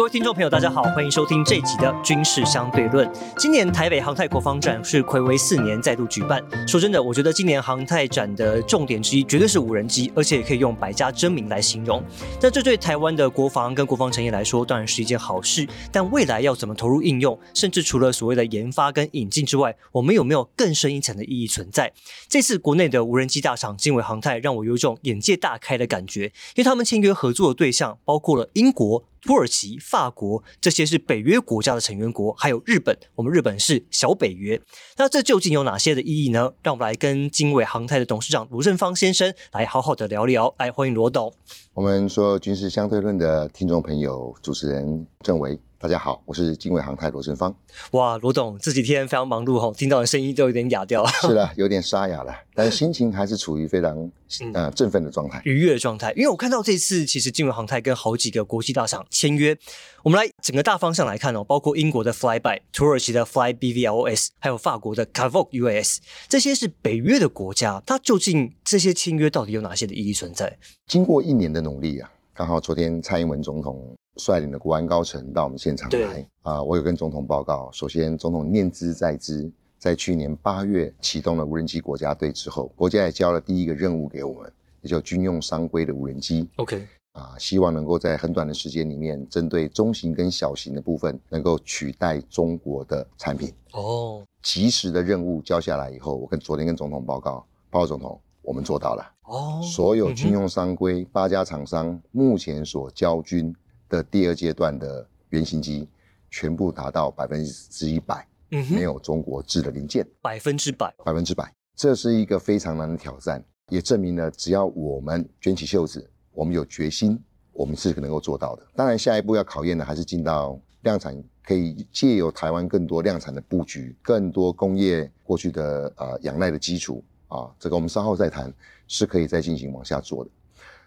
各位听众朋友，大家好，欢迎收听这集的军事相对论。今年台北航太国防展是暌违四年再度举办。说真的，我觉得今年航太展的重点之一绝对是无人机，而且也可以用百家争鸣来形容。那这对台湾的国防跟国防产业来说，当然是一件好事。但未来要怎么投入应用，甚至除了所谓的研发跟引进之外，我们有没有更深一层的意义存在？这次国内的无人机大厂经纬航太，让我有种眼界大开的感觉，因为他们签约合作的对象包括了英国。土耳其、法国这些是北约国家的成员国，还有日本，我们日本是小北约。那这究竟有哪些的意义呢？让我们来跟经纬航太的董事长罗振芳先生来好好的聊聊。来，欢迎罗董。我们说军事相对论的听众朋友，主持人郑维。大家好，我是经纬航太罗振芳。哇，罗董这几天非常忙碌哈，听到的声音都有点哑掉了。是的，有点沙哑了，但是心情还是处于非常呃振奋的状态，愉悦的状态。因为我看到这次其实经纬航太跟好几个国际大厂签约，我们来整个大方向来看哦，包括英国的 Flyby、土耳其的 Fly BVLOS，还有法国的 Cavok UAS，这些是北约的国家。它究竟这些签约到底有哪些的意义存在？经过一年的努力啊，刚好昨天蔡英文总统。率领的国安高层到我们现场来啊，我有跟总统报告。首先，总统念兹在兹，在去年八月启动了无人机国家队之后，国家也交了第一个任务给我们，也叫军用商规的无人机。OK，啊，希望能够在很短的时间里面，针对中型跟小型的部分，能够取代中国的产品。哦，及时的任务交下来以后，我跟昨天跟总统报告，报告总统，我们做到了。哦，所有军用商规八家厂商目前所交军。的第二阶段的原型机全部达到百分之一百，没有中国制的零件，百分之百，百分之百，这是一个非常难的挑战，也证明了只要我们卷起袖子，我们有决心，我们是能够做到的。当然，下一步要考验的还是进到量产，可以借由台湾更多量产的布局，更多工业过去的呃仰赖的基础啊，这个我们稍后再谈，是可以再进行往下做的。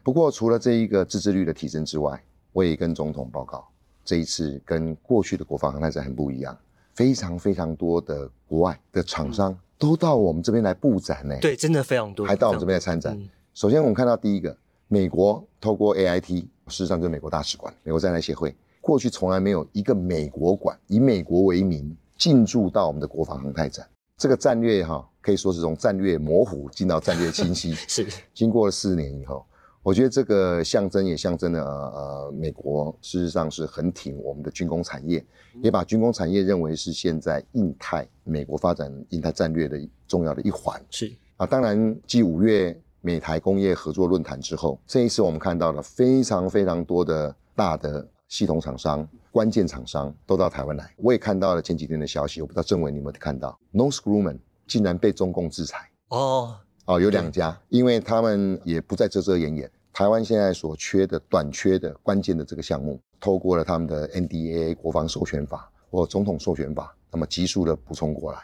不过，除了这一个自制率的提升之外，我也跟总统报告，这一次跟过去的国防航太展很不一样，非常非常多的国外的厂商都到我们这边来布展呢。对，真的非常多，还到我们这边来参展。首先，我们看到第一个，美国透过 AIT，事实上就是美国大使馆、美国在台协会，过去从来没有一个美国馆以美国为名进驻到我们的国防航太展。这个战略哈，可以说是从战略模糊进到战略清晰。是，经过了四年以后。我觉得这个象征也象征了呃，美国事实上是很挺我们的军工产业，也把军工产业认为是现在印太美国发展印太战略的重要的一环。是啊，当然继五月美台工业合作论坛之后，这一次我们看到了非常非常多的大的系统厂商、关键厂商都到台湾来。我也看到了前几天的消息，我不知道政委你有没有看到，North Grumman 竟然被中共制裁哦。哦，有两家，因为他们也不再遮遮掩掩。台湾现在所缺的、短缺的、关键的这个项目，透过了他们的 NDA 国防授权法或总统授权法，那么急速的补充过来。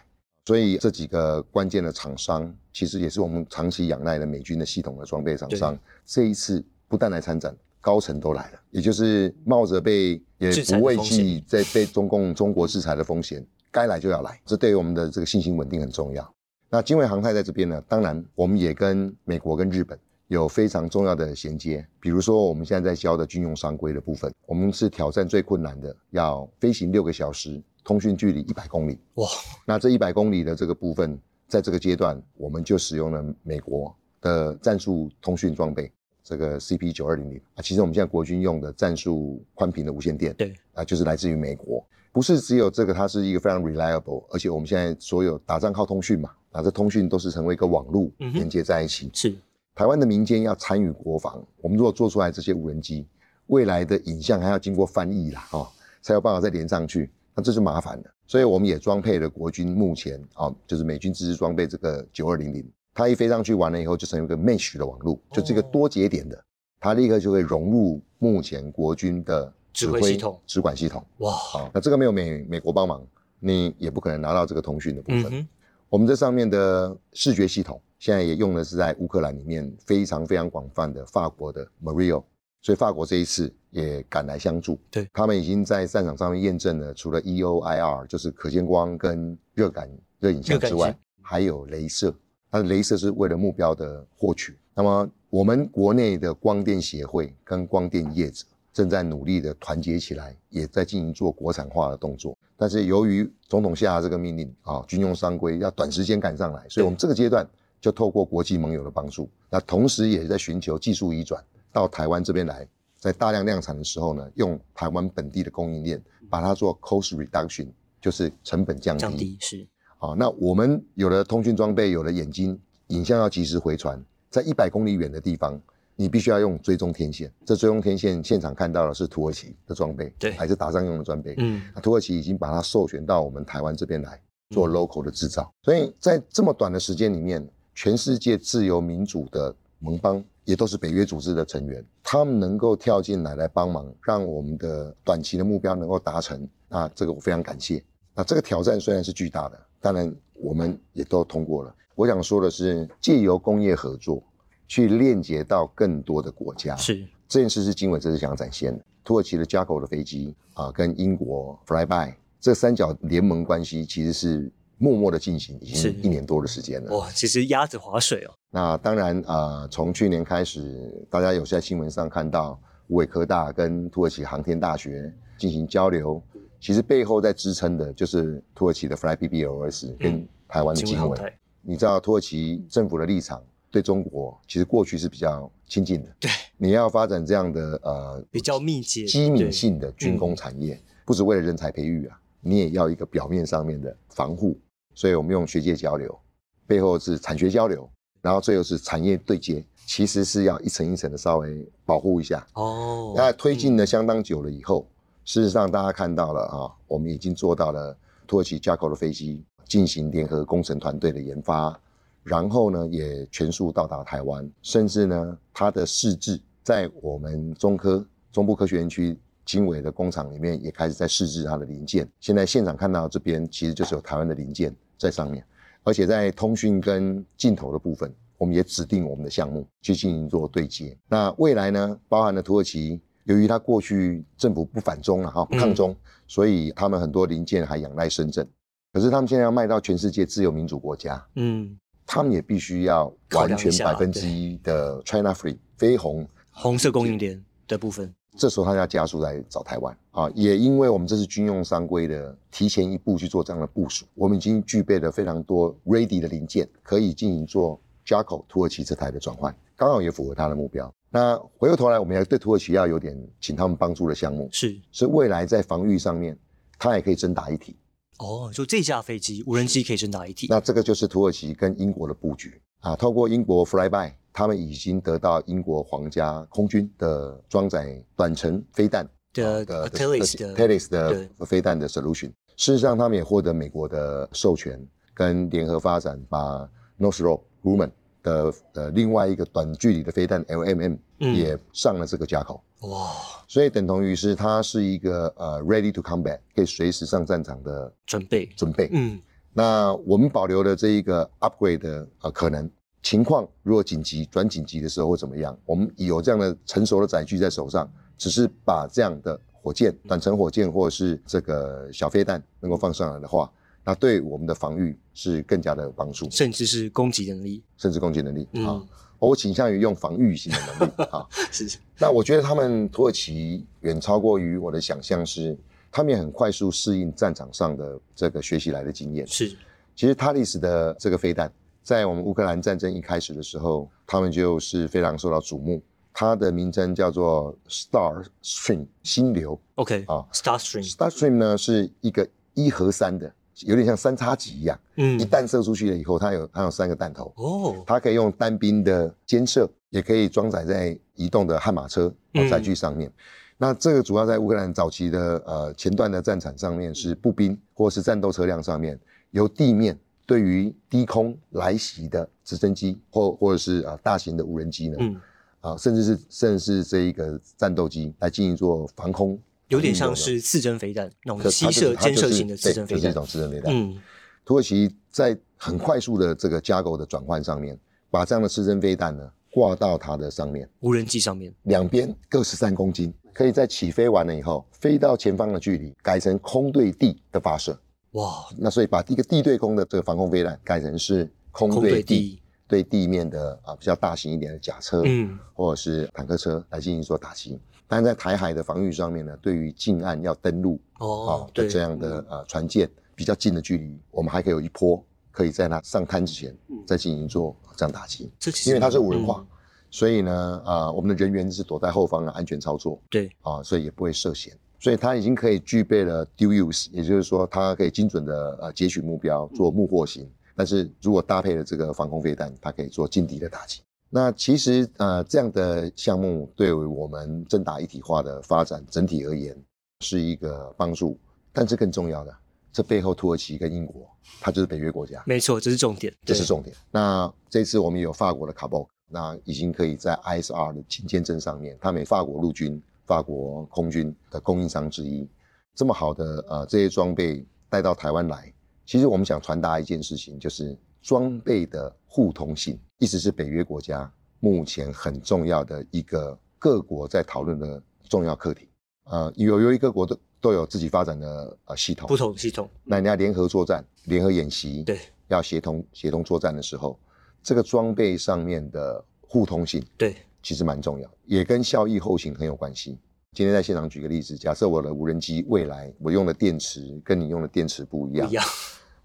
所以这几个关键的厂商，其实也是我们长期仰赖的美军的系统的装备厂商。这一次不但来参展，高层都来了，也就是冒着被也不畏惧在被中共中国制裁的风险，该来就要来。这对于我们的这个信心稳定很重要。那经纬航太在这边呢，当然我们也跟美国跟日本有非常重要的衔接。比如说我们现在在教的军用商规的部分，我们是挑战最困难的，要飞行六个小时，通讯距离一百公里。哇！那这一百公里的这个部分，在这个阶段，我们就使用了美国的战术通讯装备，这个 CP 九二零零啊。其实我们现在国军用的战术宽频的无线电，对啊，就是来自于美国。不是只有这个，它是一个非常 reliable，而且我们现在所有打仗靠通讯嘛。啊，这通讯都是成为一个网络连接在一起。是台湾的民间要参与国防，我们如果做出来这些无人机，未来的影像还要经过翻译啦，哦，才有办法再连上去，那这就麻烦了。所以我们也装配了国军目前啊，就是美军自制装备这个九二零零，它一飞上去完了以后，就成为一个 mesh 的网络，就这个多节点的，它立刻就会融入目前国军的指挥系统、指管系统。哇，好，那这个没有美美国帮忙，你也不可能拿到这个通讯的部分。我们这上面的视觉系统，现在也用的是在乌克兰里面非常非常广泛的法国的 Mario，所以法国这一次也赶来相助。对，他们已经在战场上面验证了，除了 EOIR 就是可见光跟热感热影像之外，还有镭射。它的镭射是为了目标的获取。那么我们国内的光电协会跟光电业者正在努力的团结起来，也在进行做国产化的动作。但是由于总统下这个命令啊，军用商规要短时间赶上来，所以我们这个阶段就透过国际盟友的帮助，那同时也在寻求技术移转到台湾这边来，在大量量产的时候呢，用台湾本地的供应链把它做 cost reduction，就是成本降低。降低是。好，那我们有了通讯装备，有了眼睛，影像要及时回传，在一百公里远的地方。你必须要用追踪天线，这追踪天线现场看到的是土耳其的装备，对，还是打仗用的装备？嗯，那土耳其已经把它授权到我们台湾这边来做 local 的制造，所以在这么短的时间里面，全世界自由民主的盟邦也都是北约组织的成员，他们能够跳进来来帮忙，让我们的短期的目标能够达成，那这个我非常感谢。那这个挑战虽然是巨大的，当然我们也都通过了。我想说的是，借由工业合作。去链接到更多的国家，是这件事是经纬这次想展现的。土耳其的 Jago 的飞机啊，跟英国 Flyby 这三角联盟关系其实是默默的进行，已经一年多的时间了。哇，其实鸭子划水哦。那当然啊，从去年开始，大家有在新闻上看到，乌伟科大跟土耳其航天大学进行交流，其实背后在支撑的就是土耳其的 FlyBBOS 跟台湾的经纬。你知道土耳其政府的立场？对中国，其实过去是比较亲近的。对，你要发展这样的呃比较密集、机敏性的军工产业，不是为了人才培育啊，你也要一个表面上面的防护。所以我们用学界交流，背后是产学交流，然后最后是产业对接，其实是要一层一层的稍微保护一下。哦，那推进了相当久了以后，事实上大家看到了啊，我们已经做到了土耳其 Jaco 的飞机进行联合工程团队的研发。然后呢，也全数到达台湾，甚至呢，它的试制在我们中科中部科学园区经纬的工厂里面也开始在试制它的零件。现在现场看到这边，其实就是有台湾的零件在上面，而且在通讯跟镜头的部分，我们也指定我们的项目去进行做对接。那未来呢，包含了土耳其，由于它过去政府不反中了哈，不抗中，所以他们很多零件还仰赖深圳。可是他们现在要卖到全世界自由民主国家，嗯。他们也必须要完全百分之一的 China Free 非红红色供应链的部分。这时候他要加速来找台湾啊，也因为我们这是军用商规的提前一步去做这样的部署，我们已经具备了非常多 ready 的零件，可以进行做 Jaco 土耳其这台的转换，刚好也符合他的目标。那回过头来，我们要对土耳其要有点请他们帮助的项目，是所以未来在防御上面，它也可以真打一体。哦，就这架飞机无人机可以真打一体。那这个就是土耳其跟英国的布局啊。透过英国 Flyby，他们已经得到英国皇家空军的装载短程飞弹的的 Telis 的飞弹的 solution。事实上，他们也获得美国的授权，跟联合发展，把 Northrop Grumman 的呃另外一个短距离的飞弹 LMM 也上了这个架口。哇！所以等同于是它是一个呃 ready to combat，可以随时上战场的准备准备。嗯，那我们保留的这一个 upgrade 的呃可能情况，如果紧急转紧急的时候会怎么样？我们有这样的成熟的载具在手上，只是把这样的火箭、短程火箭或者是这个小飞弹能够放上来的话，那对我们的防御是更加的有帮助，甚至是攻击能力，甚至攻击能力啊。我倾向于用防御型的能力啊，是。那我觉得他们土耳其远超过于我的想象，是他们也很快速适应战场上的这个学习来的经验。是。其实塔利斯的这个飞弹，在我们乌克兰战争一开始的时候，他们就是非常受到瞩目。它的名称叫做 Star Stream 星流。OK 啊，Star Stream。Star Stream 呢是一个一和三的。有点像三叉戟一样，嗯，一弹射出去了以后，它有它有三个弹头，哦，它可以用单兵的肩射，也可以装载在移动的悍马车载具上面。那这个主要在乌克兰早期的呃前段的战场上面是步兵或是战斗车辆上面，由地面对于低空来袭的直升机或或者是啊大型的无人机呢，嗯，啊甚至是甚至是这一个战斗机来进行做防空。有点像是刺针飞弹那种吸射、监射型的刺针飞弹，就是一种刺针飞弹。嗯，土耳其在很快速的这个架构的转换上面，把这样的刺针飞弹呢挂到它的上面，无人机上面，两边各十三公斤，可以在起飞完了以后，飞到前方的距离改成空对地的发射。哇，那所以把一个地对空的这个防空飞弹改成是空对地对地。面的啊比较大型一点的甲车，嗯，或者是坦克车来进行做打击。但在台海的防御上面呢，对于近岸要登陆哦，的，这样的呃船舰比较近的距离，我们还可以有一波可以在它上滩之前嗯。再进行做这样打击，这其实因为它是无人化嗯，所以呢，啊，我们的人员是躲在后方的安全操作。对，啊，所以也不会涉险。所以它已经可以具备了 dual use，也就是说，它可以精准的呃截取目标做木获型。但是如果搭配了这个防空飞弹，它可以做近敌的打击。那其实呃这样的项目对于我们正大一体化的发展整体而言是一个帮助，但是更重要的，这背后土耳其跟英国，它就是北约国家，没错，这是重点，这是重点。那这次我们有法国的卡博，那已经可以在 ISR 的勤签证上面，他们也法国陆军、法国空军的供应商之一。这么好的呃这些装备带到台湾来，其实我们想传达一件事情，就是装备的互通性，一直是北约国家目前很重要的一个各国在讨论的重要课题。呃，有由于各国都都有自己发展的呃系统，不同系统，那你要联合作战、联合演习，对，要协同协同作战的时候，这个装备上面的互通性对，其实蛮重要，也跟效益后勤很有关系。今天在现场举个例子，假设我的无人机未来我用的电池跟你用的电池不一样，不一样，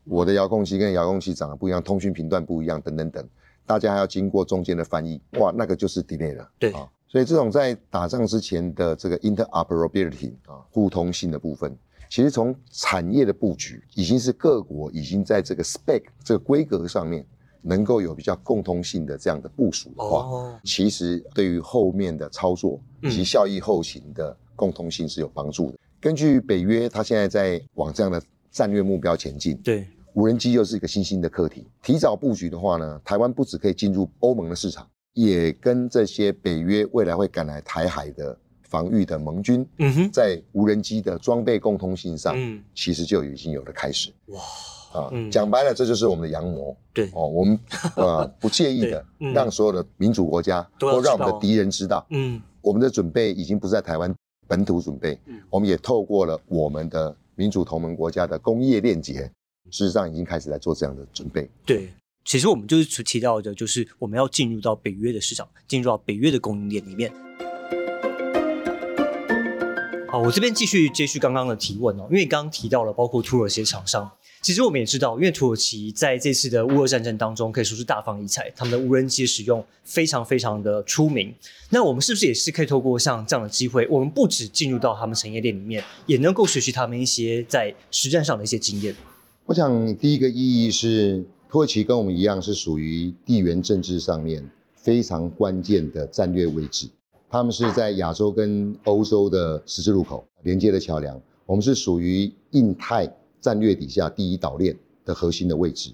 我的遥控器跟遥控器长得不一样，通讯频段不一样，等等等，大家还要经过中间的翻译，哇，那个就是 delay 了。对。啊，所以这种在打仗之前的这个 interoperability 啊，互通性的部分，其实从产业的布局，已经是各国已经在这个 spec 这个规格上面，能够有比较共通性的这样的部署的话，哦，其实对于后面的操作以及嗯效益后勤的共通性是有帮助的。根据北约，它现在在往这样的战略目标前进，对，无人机又是一个新兴的课题。提早布局的话呢，台湾不只可以进入欧盟的市场，也跟这些北约未来会赶来台海的防御的盟军，嗯哼，在无人机的装备共通性上，嗯，其实就已经有了开始哇，啊。嗯讲白了，这就是我们的阳谋对，哦。我们呃 不介意的让所有的民主国家都让我们的敌人知道，嗯，我们的准备已经不是在台湾本土准备，嗯我们也透过了我们的民主同盟国家的工业链结，事实上已经开始在做这样的准备。对。其实我们就是提到的，就是我们要进入到北约的市场，进入到北约的供应链里面。好，我这边继续接续刚刚的提问哦，因为刚刚提到了包括土耳其的厂商，其实我们也知道，因为土耳其在这次的乌俄战争当中可以说是大放异彩，他们的无人机使用非常非常的出名。那我们是不是也是可以透过像这样的机会，我们不止进入到他们产业链里面，也能够学习他们一些在实战上的一些经验？我想第一个意义是，土耳其跟我们一样是属于地缘政治上面非常关键的战略位置。他们是在亚洲跟欧洲的十字路口连接的桥梁，我们是属于印太战略底下第一岛链的核心的位置。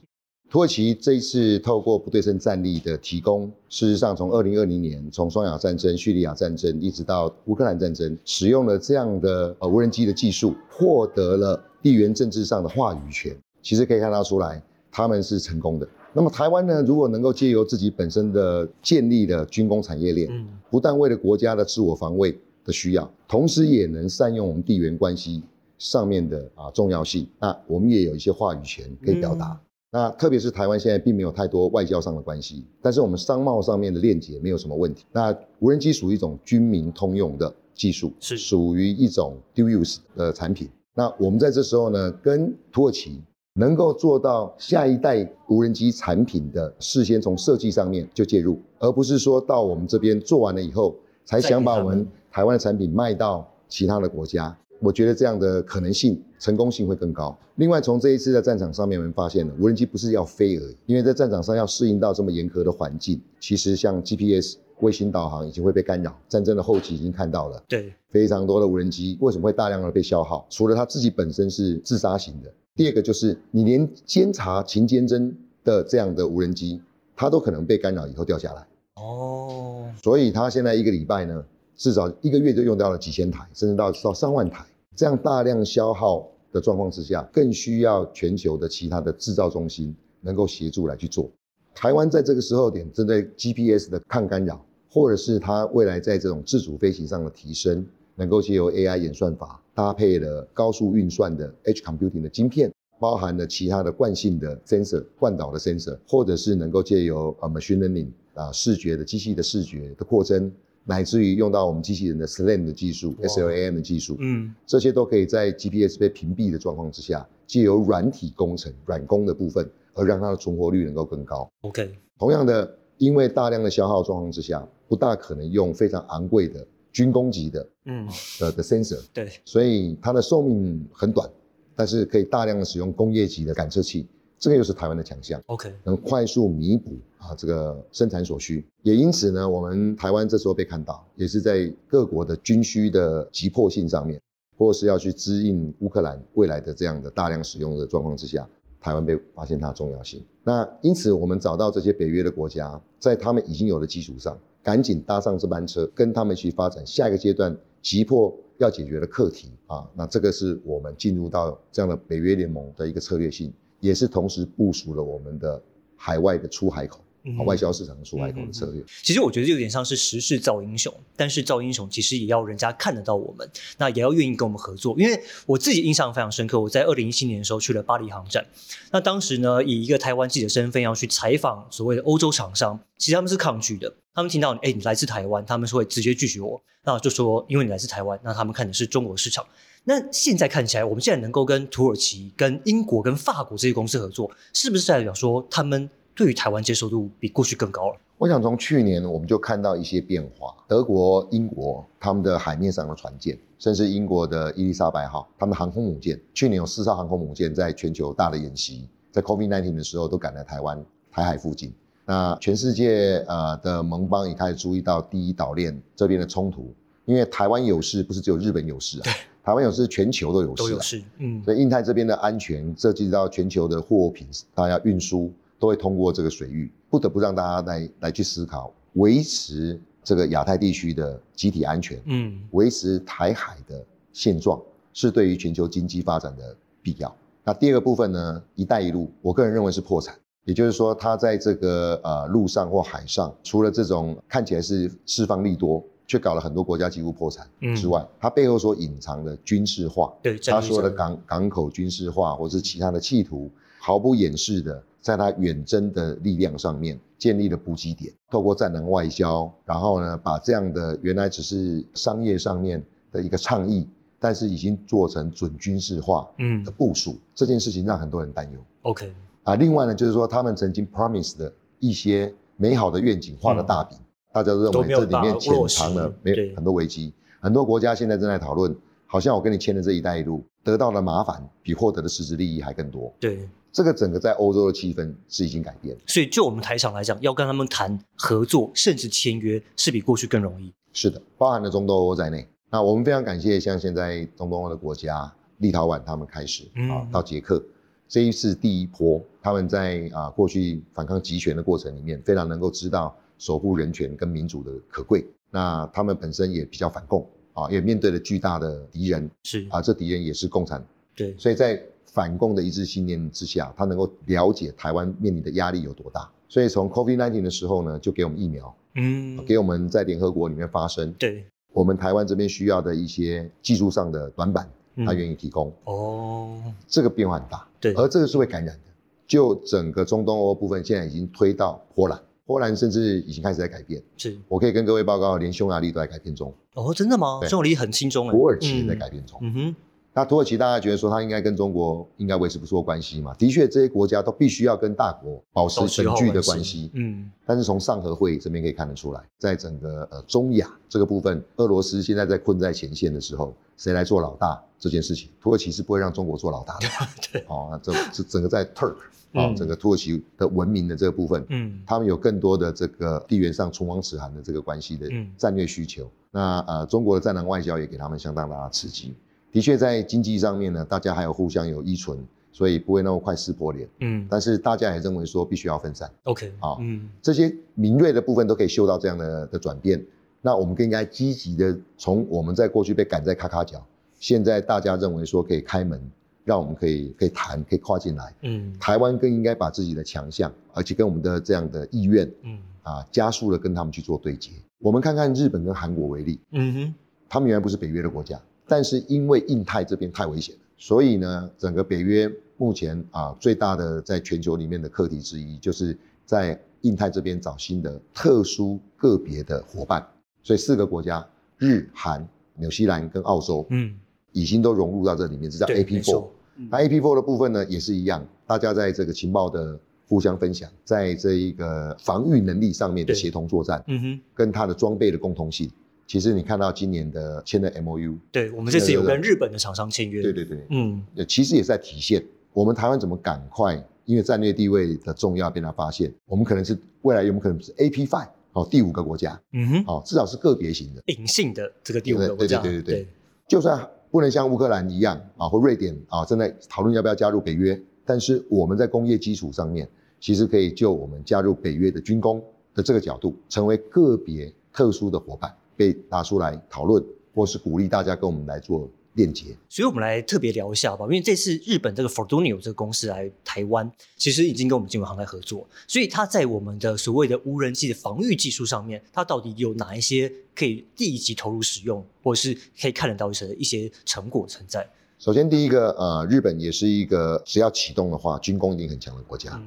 土耳其这一次透过不对称战力的提供，事实上从二零二零年从双亚战争、叙利亚战争一直到乌克兰战争，使用了这样的呃无人机的技术，获得了地缘政治上的话语权。其实可以看得出来，他们是成功的。那么台湾呢，如果能够借由自己本身的建立的军工产业链，嗯，不但为了国家的自我防卫的需要，同时也能善用我们地缘关系上面的啊重要性。那我们也有一些话语权可以表达。那特别是台湾现在并没有太多外交上的关系，但是我们商贸上面的链接没有什么问题。那无人机属于一种军民通用的技术，是属于一种 dual use 的产品。那我们在这时候呢，跟土耳其能够做到下一代无人机产品的事先从设计上面就介入，而不是说到我们这边做完了以后才想把我们台湾的产品卖到其他的国家。我觉得这样的可能性、成功性会更高。另外，从这一次在战场上面，我们发现了无人机不是要飞而已，因为在战场上要适应到这么严苛的环境，其实像 GPS 卫星导航已经会被干扰。战争的后期已经看到了，对，非常多的无人机为什么会大量的被消耗？除了它自己本身是自杀型的，第二个就是你连监察勤监侦的这样的无人机，它都可能被干扰以后掉下来。哦，所以它现在一个礼拜呢，至少一个月就用掉了几千台，甚至到到上万台。这样大量消耗的状况之下，更需要全球的其他的制造中心能够协助来去做。台湾在这个时候点，针对 GPS 的抗干扰，或者是它未来在这种自主飞行上的提升，能够借由 AI 演算法搭配了高速运算的 Edge Computing 的晶片，包含了其他的惯性的 sensor、惯导的 sensor，或者是能够借由呃 machine learning 啊视觉的机器的视觉的扩增，乃至于用到我们机器人的 SLAM 的技术、SLAM 的技术，嗯。这些都可以在 GPS 被屏蔽的状况之下，借由软体工程、软工的部分，而让它的存活率能够更高。，OK，同样的，因为大量的消耗状况之下，不大可能用非常昂贵的军工级的嗯，的的 sensor，对，所以它的寿命很短，但是可以大量的使用工业级的感测器，这个又是台湾的强项，OK，能快速弥补啊这个生产所需。也因此呢，我们台湾这时候被看到，也是在各国的军需的急迫性上面，或是要去支应乌克兰未来的这样的大量使用的状况之下，台湾被发现它的重要性。那因此，我们找到这些北约的国家，在他们已经有的基础上，赶紧搭上这班车，跟他们去发展下一个阶段急迫要解决的课题啊。那这个是我们进入到这样的北约联盟的一个策略性，也是同时部署了我们的海外的出海口。外销市场的出海口的策略，其实我觉得有点像是时势造英雄，但是造英雄其实也要人家看得到我们，那也要愿意跟我们合作。因为我自己印象非常深刻，我在二零一七年的时候去了巴黎航展，那当时呢以一个台湾记者身份要去采访所谓的欧洲厂商，其实他们是抗拒的，他们听到哎你来自台湾，他们是会直接拒绝我，那就说因为你来自台湾，那他们看的是中国市场。那现在看起来，我们现在能够跟土耳其、跟英国、跟法国这些公司合作，是不是代表说他们对于台湾接受度比过去更高了？我想从去年我们就看到一些变化，德国、英国他们的海面上的船舰，甚至英国的伊丽莎白号，他们的航空母舰，去年有四艘航空母舰在全球大的演习，在 COVID-19 的时候都赶来台湾台海附近。那全世界呃的盟邦也开始注意到第一岛链这边的冲突，因为台湾有事不是只有日本有事啊，台湾有事全球都有事、啊，都有事，嗯，所以印太这边的安全涉及到全球的货品，大家运输都会通过这个水域，不得不让大家来来去思考，维持这个亚太地区的集体安全，嗯维持台海的现状，是对于全球经济发展的必要。那第二个部分呢，一带一路，我个人认为是破产。也就是说，它在这个呃陆上或海上，除了这种看起来是释放利多，却搞了很多国家几乎破产嗯之外，它背后所隐藏的军事化，对，战他略上说的港港口军事化，或是其他的企图，毫不掩饰的在他远征的力量上面建立了补给点，透过战狼外交，然后呢，把这样的原来只是商业上面的一个倡议，但是已经做成准军事化嗯的部署，这件事情让很多人担忧，OK，啊。另外呢，就是说他们曾经 promise 的一些美好的愿景画了大饼，大家都认为这里面潜藏了没对很多危机。很多国家现在正在讨论，好像我跟你签的这一带一路，得到的麻烦比获得的实质利益还更多。对，这个整个在欧洲的气氛是已经改变了。所以就我们台厂来讲，要跟他们谈合作，甚至签约，是比过去更容易。是的，包含了中东欧在内。那我们非常感谢，像现在中东欧的国家，立陶宛他们开始嗯啊，到捷克，这一次第一波，他们在啊过去反抗集权的过程里面，非常能够知道守护人权跟民主的可贵。那他们本身也比较反共啊，也面对了巨大的敌人是。啊，这敌人也是共产对，所以在反共的一致信念之下，他能够了解台湾面临的压力有多大。所以从 COVID-19 的时候呢，就给我们疫苗，嗯，给我们在联合国里面发声，对，我们台湾这边需要的一些技术上的短板，嗯。他愿意提供，哦，这个变化很大。对，而这个是会感染的。就整个中东欧部分，现在已经推到波兰，波兰甚至已经开始在改变。是我可以跟各位报告，连匈牙利都在改变中，哦，真的吗？匈牙利很轻松哎，土耳其也在改变中。嗯哼，那土耳其大家觉得说它应该跟中国应该维持不错关系嘛？的确，这些国家都必须要跟大国保持保持好等距的关关系。嗯，但是从上合会这边可以看得出来，在整个呃中亚这个部分，俄罗斯现在在困在前线的时候，谁来做老大这件事情，土耳其是不会让中国做老大的。对，哦，那这这整个在 Turk 啊、嗯整个土耳其的文明的这个部分，嗯，他们有更多的这个地缘上唇亡齿寒的这个关系的嗯战略需求。那呃，中国的战狼外交也给他们相当大的刺激。的确，在经济上面呢，大家还有互相有依存，所以不会那么快撕破脸。嗯但是大家也认为说必须要分散，，OK，好嗯，这些敏锐的部分都可以嗅到这样的的转变。那我们更应该积极的从我们在过去被赶在咔咔角，现在大家认为说可以开门，让我们可以可以谈，可以跨进来。嗯，台湾更应该把自己的强项，而且跟我们的这样的意愿嗯，啊，加速的跟他们去做对接。我们看看日本跟韩国为例，嗯哼，他们原来不是北约的国家，但是因为印太这边太危险了，所以呢，整个北约目前啊最大的在全球里面的课题之一，就是在印太这边找新的特殊个别的伙伴。所以四个国家，日韩、纽西兰跟澳洲，嗯，已经都融入到这里面，这叫 AP 没 Four。那 AP Four 的部分呢，也是一样，大家在这个情报的互相分享，在这一个防御能力上面的协同作战，嗯哼，跟它的装备的共同性。其实你看到今年的签的 MOU，对我们这次有跟日本的厂商签约，对对对，嗯，呃其实也是在体现我们台湾怎么赶快，因为战略地位的重要被他发现，我们可能是未来有没有可能是 AP Five 哦，第五个国家嗯哼，哦，至少是个别型的，隐性的这个第五个对国家，对对对。对。就算不能像乌克兰一样啊，或瑞典啊，正在讨论要不要加入北约，但是我们在工业基础上面，其实可以就我们加入北约的军工的这个角度，成为个别特殊的伙伴，被拿出来讨论，或是鼓励大家跟我们来做链接。所以我们来特别聊一下吧，因为这次日本这个 Fortunio 这个公司来台湾，其实已经跟我们金融航太合作，所以它在我们的所谓的无人机的防御技术上面，它到底有哪一些可以立即投入使用，或者是可以看得到一些一些成果存在？首先，第一个，呃，日本也是一个只要启动的话，军工一定很强的国家。嗯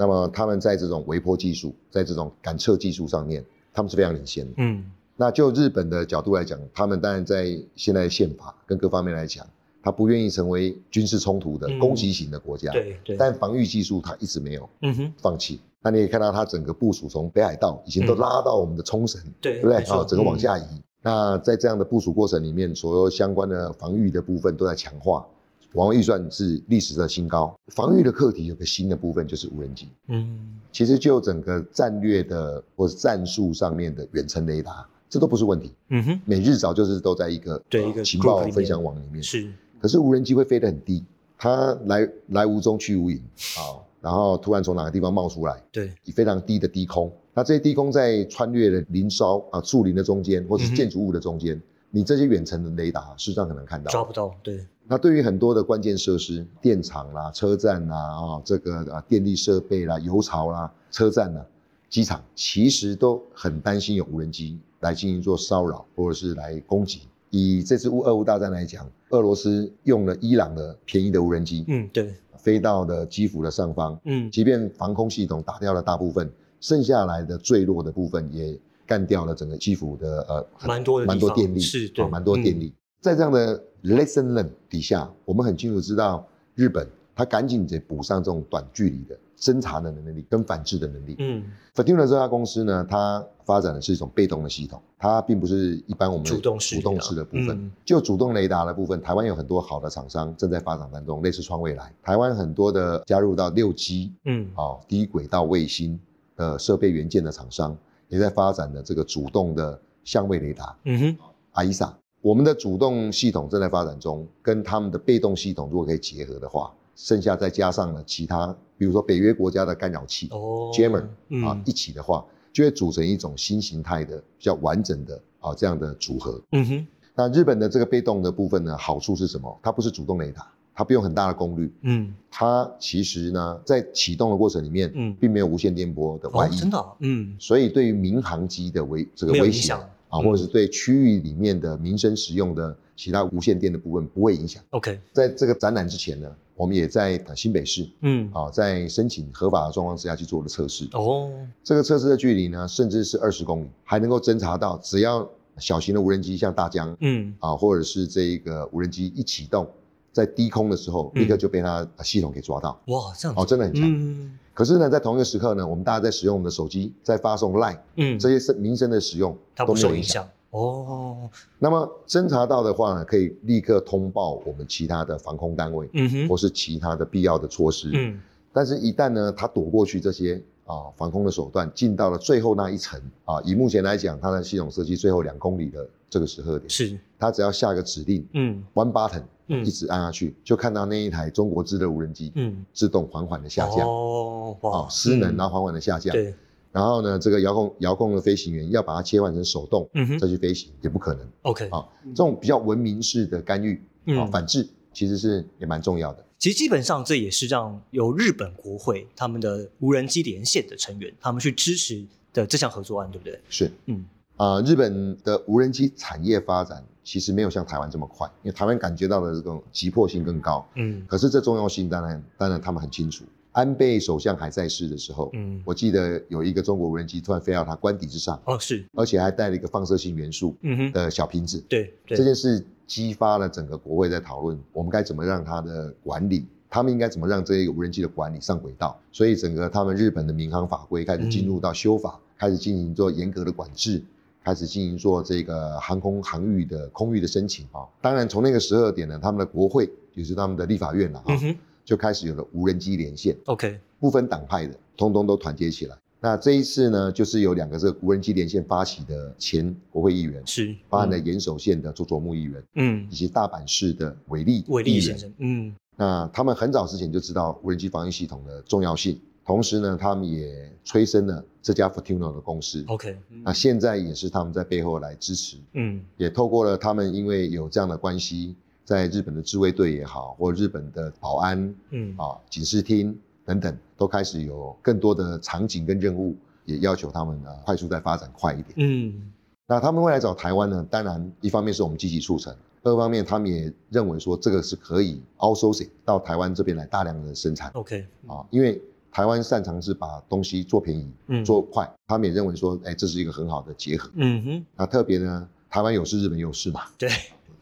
那么他们在这种微波技术，在这种感测技术上面，他们是非常领先的。嗯那就日本的角度来讲，他们当然在现在的宪法跟各方面来讲，他不愿意成为军事冲突的嗯攻击型的国家。对对，但防御技术他一直没有嗯哼，放弃。那你也看到他整个部署从北海道已经都嗯拉到我们的冲绳，对对不对？没错好，整个往嗯下移。那在这样的部署过程里面，所有相关的防御的部分都在强化。国防预算是历史的新高，防御的课题有个新的部分就是无人机。嗯其实就整个战略的或者战术上面的远程雷达，这都不是问题。嗯哼，每日早就是都在一个对一个情报分享网里面，是，可是无人机会飞得很低，它来来无踪去无影。啊，然后突然从哪个地方冒出来，对，以非常低的低空，那这些低空在穿越了林梢啊树林的中间，或者是建筑物的中间，你这些远程的雷达事实上很难看到。抓不到，对，那对于很多的关键设施，电厂啦、车站啦、啊、这个啊电力设备啦、油槽啦、车站啦、机场，其实都很担心有无人机来进行做骚扰或者是来攻击。以这次乌俄乌大战来讲，俄罗斯用了伊朗的便宜的无人机，嗯对，飞到了基辅的上方，嗯。即便防空系统打掉了大部分，剩下来的坠落的部分也干掉了整个基辅的呃很蛮多的蛮多电力，是对。啊蛮多电力。在这样的 lesson learn 底下，我们很清楚知道日本它赶紧得补上这种短距离的侦查的能力跟反制的能力。嗯 Fortuna 这家公司呢，它发展的是一种被动的系统，它并不是一般我们主动式主动式的部分。嗯就主动雷达的部分，台湾有很多好的厂商正在发展当中，类似创未来。台湾很多的加入到六 G 嗯啊低轨道卫星的设备元件的厂商，也在发展的这个主动的相位雷达嗯哼，阿伊萨。我们的主动系统正在发展中，跟他们的被动系统如果可以结合的话，剩下再加上了其他，比如说北约国家的干扰器、哦 jammer 嗯。啊一起的话，就会组成一种新形态的比较完整的啊这样的组合。嗯哼，那日本的这个被动的部分呢，好处是什么？它不是主动雷达，它不用很大的功率，嗯。它其实呢在启动的过程里面，嗯。并没有无线电波的外哦，溢，真的啊，嗯。所以对于民航机的威这个威胁啊，嗯。或者是对区域里面的民生使用的其他无线电的部分不会影响。，OK，在这个展览之前呢，我们也在呃新北市嗯啊，在申请合法的状况之下去做了测试。哦，这个测试的距离呢，甚至是二十公里，还能够侦查到，只要小型的无人机像大疆嗯啊，或者是这一个无人机一启动，在低空的时候，嗯立刻就被它呃系统给抓到。哇，这样子哦，真的很强。嗯可是呢，在同一个时刻呢，我们大家在使用我们的手机，在发送 Line 嗯，这些生民生的使用它不都没有影响。哦，那么侦查到的话呢，可以立刻通报我们其他的防空单位，嗯哼。或，是其他的必要的措施。嗯。但是，一旦呢，他躲过去这些啊防空的手段，进到了最后那一层啊，以目前来讲，它的系统设计最后两公里的这个时刻点，是，它只要下个指令嗯，one button，嗯。一直按下去，就看到那一台中国制的无人机嗯，自动缓缓的下降，哦，哇。啊，，失能，嗯。然后缓缓的下降。对，然后呢，这个遥控遥控的飞行员要把它切换成手动嗯哼再去飞行，也不可能。，OK，啊，这种比较文明式的干预啊，嗯反制其实是也蛮重要的。其实基本上这也是让由日本国会他们的无人机连线的成员，他们去支持的这项合作案，对不对？是，嗯，啊、日本的无人机产业发展其实没有像台湾这么快，因为台湾感觉到的这种急迫性更高。嗯可是这重要性当然，当然他们很清楚。安倍首相还在世的时候，嗯，我记得有一个中国无人机突然飞到他官邸之上，哦是，而且还带了一个放射性元素嗯哼，的小瓶子。对对，这件事激发了整个国会在讨论，我们该怎么让它的管理，他们应该怎么让这个无人机的管理上轨道。所以整个他们日本的民航法规开始进入到修法，开始进行做严格的管制，开始进行做这个航空航域的空域的申请啊。当然从那个时候点呢，他们的国会也就是他们的立法院了哈嗯，哼就开始有了无人机连线。，OK，不分党派的，通通都团结起来。那这一次呢，就是有两个这个无人机连线发起的前国会议员，是，包含了岩手县的佐佐木议员，嗯以，及大阪市的伟力伟力议员。先生，嗯那他们很早之前就知道无人机防御系统的重要性，同时呢，他们也催生了这家 Fortuno 的公司。，OK，那现在也是他们在背后来支持，嗯也透过了他们因为有这样的关系，在日本的自卫队也好，或日本的保安嗯，啊、警视厅等等，都开始有更多的场景跟任务，也要求他们呢快速再发展快一点。嗯那他们会来找台湾呢？当然，一方面是我们积极促成，二方面他们也认为说这个是可以 outsourcing 到台湾这边来大量的生产，OK，啊，因为台湾擅长是把东西做便宜、嗯做快，他们也认为说，哎，这是一个很好的结合。嗯哼，那特别呢，台湾有事，日本有事嘛，对，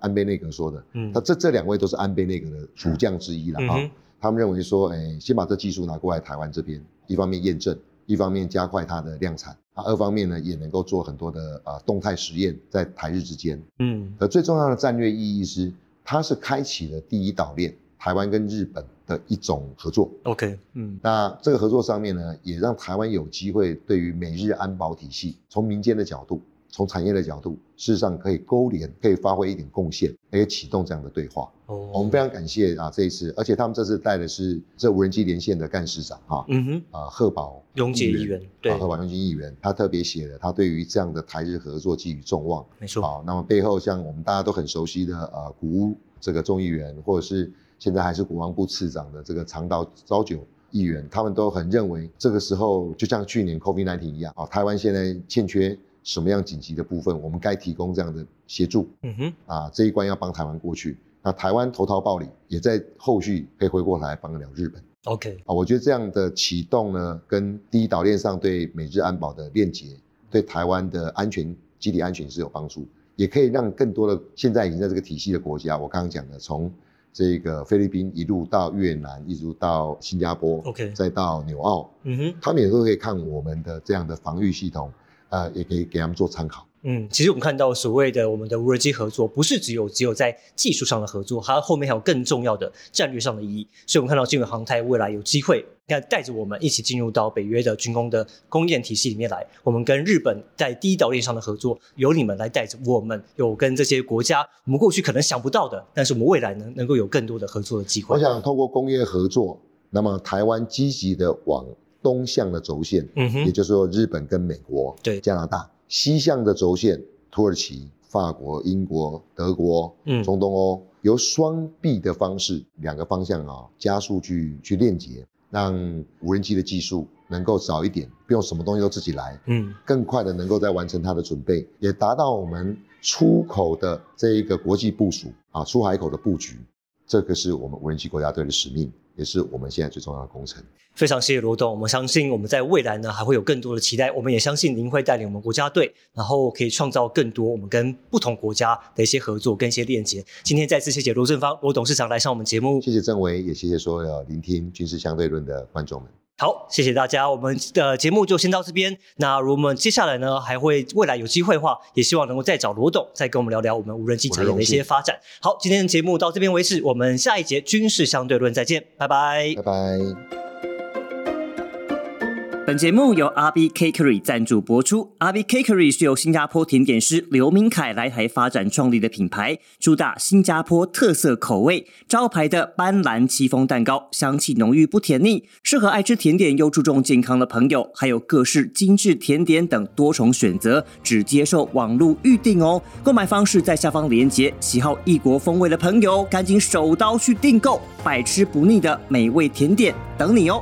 安倍内阁说的，嗯他这这两位都是安倍内阁的主将之一了啊。他们认为说，哎，先把这技术拿过来台湾这边，一方面验证，一方面加快它的量产，啊，二方面呢也能够做很多的呃动态实验在台日之间。嗯而最重要的战略意义是，它是开启了第一岛链台湾跟日本的一种合作。，OK，嗯那这个合作上面呢，也让台湾有机会对于美日安保体系，从民间的角度，从产业的角度，事实上可以勾连，可以发挥一点贡献，可以启动这样的对话。哦，我们非常感谢啊这一次，而且他们这次带的是这无人机连线的干事长啊嗯哼，啊贺宝永杰议员，对啊，贺宝永吉议员，他特别写了他对于这样的台日合作寄予重望。没错，好，那么背后像我们大家都很熟悉的呃古屋这个众议员，或者是现在还是国防部次长的这个长岛昭久议员，他们都很认为这个时候就像去年 COVID-19 一样啊，台湾现在欠缺什么样紧急的部分，我们该提供这样的协助嗯哼，啊，这一关要帮台湾过去。那台湾投桃报李，也在后续可以回过来帮得了日本。OK，啊，我觉得这样的启动呢，跟第一岛链上对美日安保的链接，对台湾的安全、集体安全是有帮助，也可以让更多的现在已经在这个体系的国家，我刚刚讲的，从这个菲律宾一路到越南，一直到新加坡 OK 再到纽澳，嗯哼。他们也都可以看我们的这样的防御系统，呃，也可以给他们做参考。嗯，其实我们看到所谓的我们的无人机合作，不是只有只有在技术上的合作，它后面还有更重要的战略上的意义。所以，我们看到金远航太未来有机会，你看带着我们一起进入到北约的军工的供应链体系里面来。我们跟日本在第一岛链上的合作，由你们来带着我们，有跟这些国家我们过去可能想不到的，但是我们未来能能够有更多的合作的机会我。想通过工业合作，那么台湾积极的往东向的轴线，嗯哼，也就是说日本跟美国、对。加拿大西向的轴线，土耳其、法国、英国、德国、嗯。中东欧，由双臂的方式，两个方向啊，加速去去链接，让无人机的技术能够早一点，不用什么东西都自己来，嗯。更快的能够再完成它的准备，也达到我们出口的这一个国际部署啊，出海口的布局，这个是我们无人机国家队的使命，也是我们现在最重要的工程。非常谢谢罗董，我们相信我们在未来呢还会有更多的期待，我们也相信您会带领我们国家队，然后可以创造更多我们跟不同国家的一些合作跟一些链接。今天再次谢谢罗正芳罗董事长来上我们节目，谢谢郑维，也谢谢所有聆听军事相对论的观众们。好，谢谢大家，我们的节目就先到这边。那如果我们接下来呢还会未来有机会的话，也希望能够再找罗董再跟我们聊聊我们无人机产业的一些发展。好，今天的节目到这边为止，我们下一节军事相对论再见，拜拜拜拜。本节目由 RB Cakery 赞助播出。RB Cakery 是由新加坡甜点师刘明凯来台发展创立的品牌，主打新加坡特色口味，招牌的斑斓戚风蛋糕，香气浓郁不甜腻，适合爱吃甜点又注重健康的朋友。还有各式精致甜点等多重选择，只接受网络预订哦。购买方式在下方链接，喜好异国风味的朋友赶紧手刀去订购，百吃不腻的美味甜点等你哦。